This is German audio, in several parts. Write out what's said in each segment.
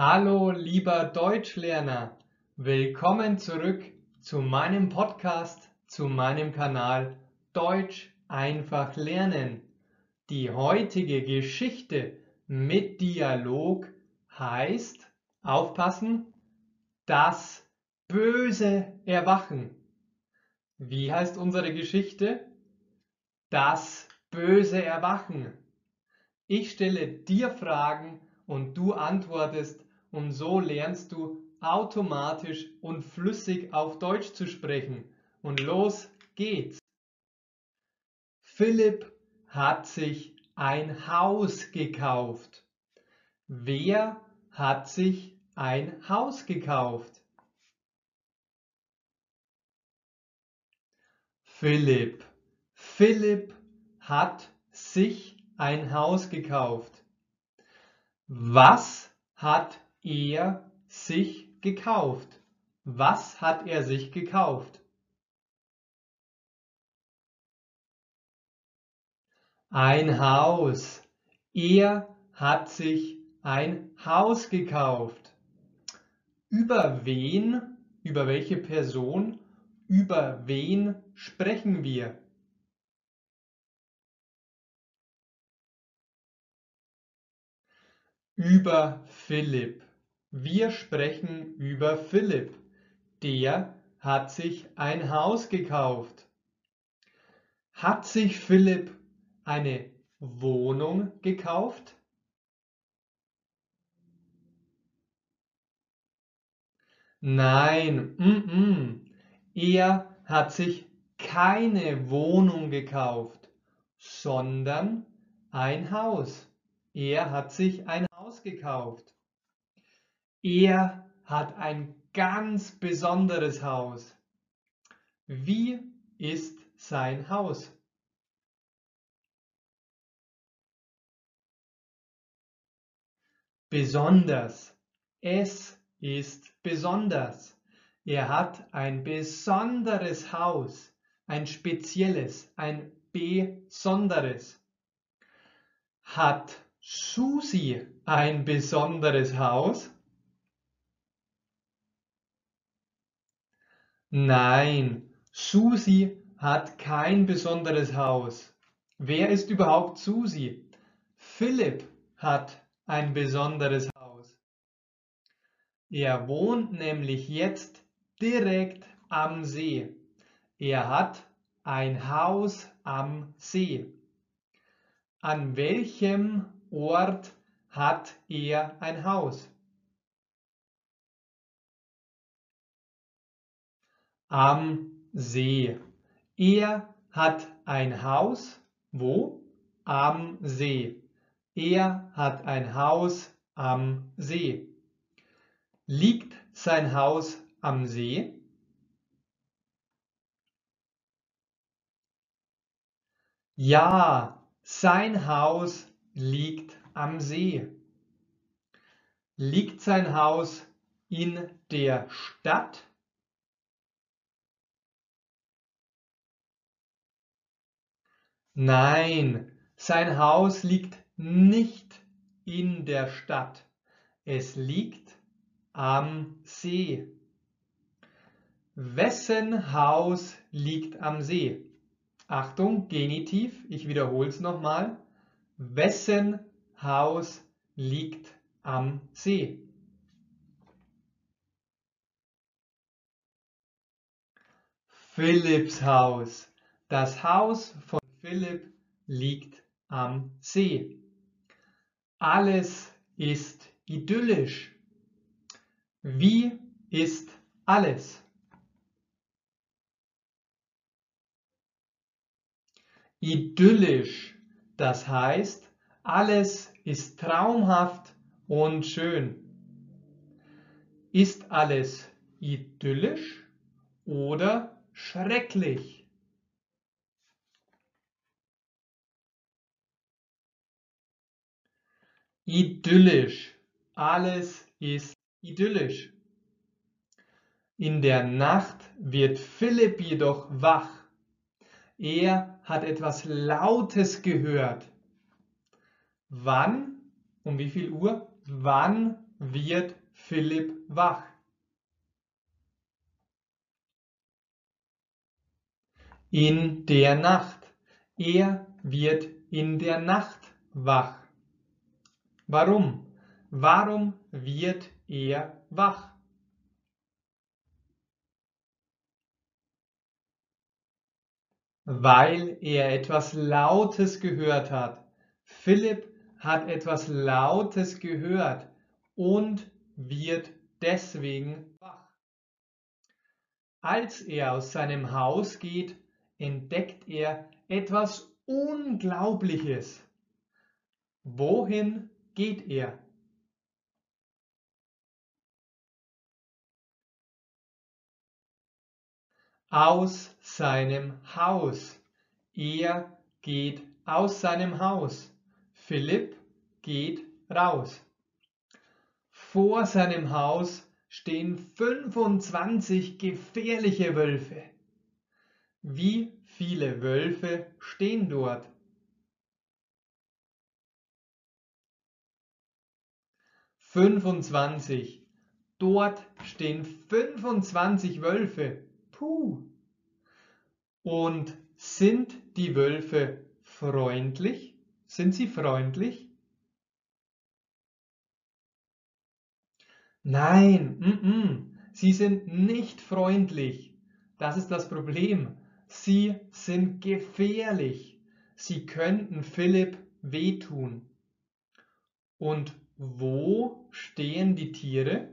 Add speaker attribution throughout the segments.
Speaker 1: Hallo, lieber Deutschlerner. Willkommen zurück zu meinem Podcast, zu meinem Kanal Deutsch einfach lernen. Die heutige Geschichte mit Dialog heißt, aufpassen, das böse Erwachen. Wie heißt unsere Geschichte? Das böse Erwachen. Ich stelle dir Fragen und du antwortest und so lernst du automatisch und flüssig auf Deutsch zu sprechen. Und los geht's. Philipp hat sich ein Haus gekauft. Wer hat sich ein Haus gekauft? Philipp. Philipp hat sich ein Haus gekauft. Was hat er sich gekauft? Was hat er sich gekauft? Ein Haus. Er hat sich ein Haus gekauft. Über wen, über welche Person, über wen sprechen wir? Über Philipp. Wir sprechen über Philipp. Der hat sich ein Haus gekauft. Hat sich Philipp eine Wohnung gekauft? Nein, mm -mm. er hat sich keine Wohnung gekauft, sondern ein Haus. Er hat sich ein Haus gekauft. Er hat ein ganz besonderes Haus. Wie ist sein Haus? Besonders. Es ist besonders. Er hat ein besonderes Haus, ein spezielles, ein besonderes. Hat Susi ein besonderes Haus? Nein, Susi hat kein besonderes Haus. Wer ist überhaupt Susi? Philipp hat ein besonderes Haus. Er wohnt nämlich jetzt direkt am See. Er hat ein Haus am See. An welchem Ort hat er ein Haus? Am See. Er hat ein Haus. Wo? Am See. Er hat ein Haus am See. Liegt sein Haus am See? Ja, sein Haus liegt am See. Liegt sein Haus in der Stadt? Nein, sein Haus liegt nicht in der Stadt. Es liegt am See. Wessen Haus liegt am See? Achtung, Genitiv, ich wiederhole es nochmal. Wessen Haus liegt am See? Philipps Haus. Das Haus von Philipp liegt am See. Alles ist idyllisch. Wie ist alles? Idyllisch, das heißt, alles ist traumhaft und schön. Ist alles idyllisch oder schrecklich? Idyllisch. Alles ist idyllisch. In der Nacht wird Philipp jedoch wach. Er hat etwas Lautes gehört. Wann? Um wie viel Uhr? Wann wird Philipp wach? In der Nacht. Er wird in der Nacht wach. Warum? Warum wird er wach? Weil er etwas Lautes gehört hat. Philipp hat etwas Lautes gehört und wird deswegen wach. Als er aus seinem Haus geht, entdeckt er etwas Unglaubliches. Wohin geht er? Aus seinem Haus. Er geht aus seinem Haus. Philipp geht raus. Vor seinem Haus stehen 25 gefährliche Wölfe. Wie viele Wölfe stehen dort? Fünfundzwanzig. Dort stehen 25 Wölfe. Puh. Und sind die Wölfe freundlich? Sind sie freundlich? Nein, mm -mm, sie sind nicht freundlich. Das ist das Problem. Sie sind gefährlich. Sie könnten Philipp wehtun. Und wo stehen die Tiere?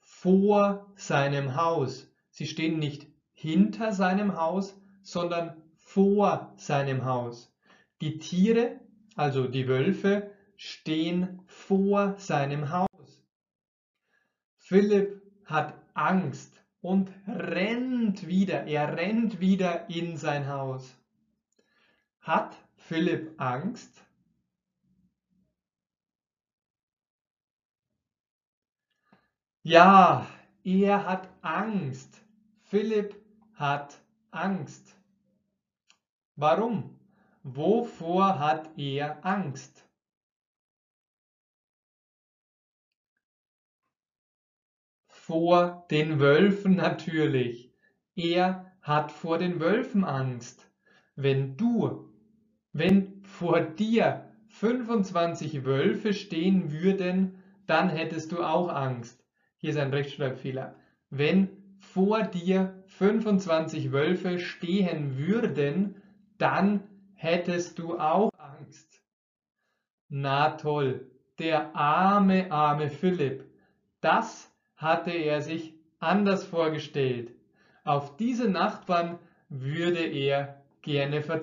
Speaker 1: Vor seinem Haus. Sie stehen nicht hinter seinem Haus, sondern vor seinem Haus. Die Tiere, also die Wölfe, stehen vor seinem Haus. Philipp hat Angst und rennt wieder, er rennt wieder in sein Haus. Hat Philipp Angst? Ja, er hat Angst. Philipp hat Angst. Warum? Wovor hat er Angst? Vor den Wölfen natürlich. Er hat vor den Wölfen Angst. Wenn du, wenn vor dir 25 Wölfe stehen würden, dann hättest du auch Angst. Hier ist ein Rechtschreibfehler. Wenn vor dir 25 Wölfe stehen würden, dann hättest du auch Angst. Na toll, der arme, arme Philipp. Das hatte er sich anders vorgestellt. Auf diese Nachbarn würde er gerne verzichten.